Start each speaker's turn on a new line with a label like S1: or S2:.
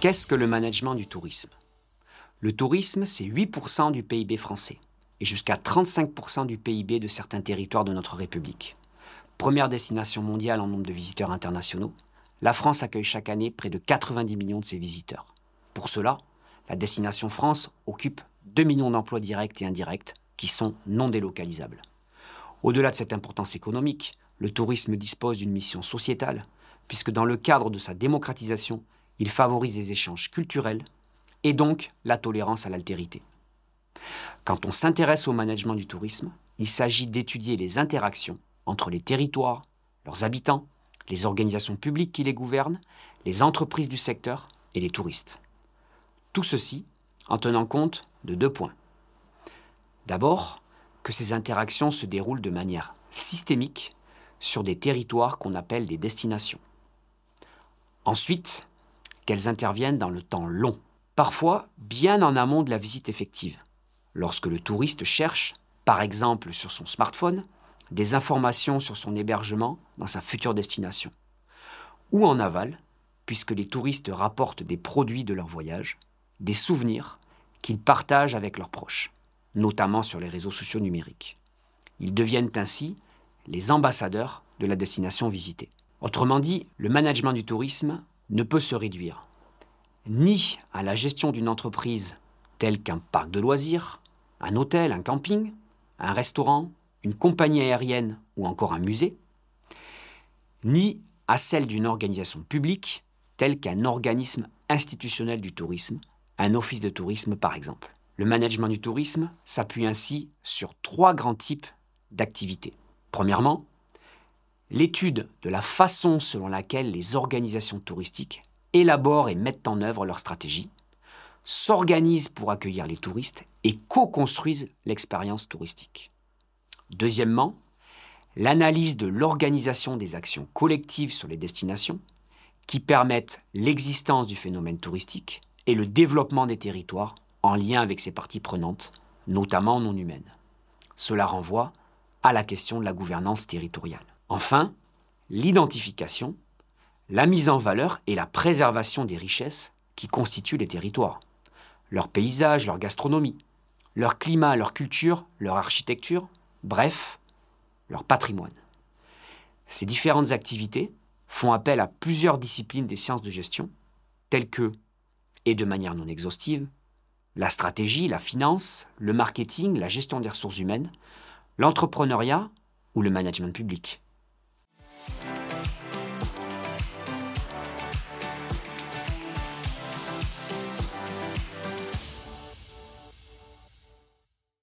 S1: Qu'est-ce que le management du tourisme? Le tourisme, c'est 8% du PIB français et jusqu'à 35% du PIB de certains territoires de notre République. Première destination mondiale en nombre de visiteurs internationaux, la France accueille chaque année près de 90 millions de ses visiteurs. Pour cela, la destination France occupe 2 millions d'emplois directs et indirects qui sont non délocalisables. Au-delà de cette importance économique, le tourisme dispose d'une mission sociétale, puisque dans le cadre de sa démocratisation, il favorise les échanges culturels et donc la tolérance à l'altérité. Quand on s'intéresse au management du tourisme, il s'agit d'étudier les interactions entre les territoires, leurs habitants, les organisations publiques qui les gouvernent, les entreprises du secteur et les touristes. Tout ceci en tenant compte de deux points. D'abord, que ces interactions se déroulent de manière systémique sur des territoires qu'on appelle des destinations. Ensuite, qu'elles interviennent dans le temps long, parfois bien en amont de la visite effective, lorsque le touriste cherche, par exemple sur son smartphone, des informations sur son hébergement dans sa future destination, ou en aval, puisque les touristes rapportent des produits de leur voyage, des souvenirs qu'ils partagent avec leurs proches, notamment sur les réseaux sociaux numériques. Ils deviennent ainsi les ambassadeurs de la destination visitée. Autrement dit, le management du tourisme ne peut se réduire ni à la gestion d'une entreprise telle qu'un parc de loisirs, un hôtel, un camping, un restaurant, une compagnie aérienne ou encore un musée, ni à celle d'une organisation publique telle qu'un organisme institutionnel du tourisme, un office de tourisme par exemple. Le management du tourisme s'appuie ainsi sur trois grands types d'activités. Premièrement, l'étude de la façon selon laquelle les organisations touristiques élaborent et mettent en œuvre leur stratégie, s'organisent pour accueillir les touristes et co-construisent l'expérience touristique. Deuxièmement, l'analyse de l'organisation des actions collectives sur les destinations qui permettent l'existence du phénomène touristique et le développement des territoires en lien avec ses parties prenantes, notamment non humaines. Cela renvoie à la question de la gouvernance territoriale. Enfin, l'identification, la mise en valeur et la préservation des richesses qui constituent les territoires. Leur paysage, leur gastronomie, leur climat, leur culture, leur architecture, bref, leur patrimoine. Ces différentes activités font appel à plusieurs disciplines des sciences de gestion, telles que, et de manière non exhaustive, la stratégie, la finance, le marketing, la gestion des ressources humaines, l'entrepreneuriat ou le management public.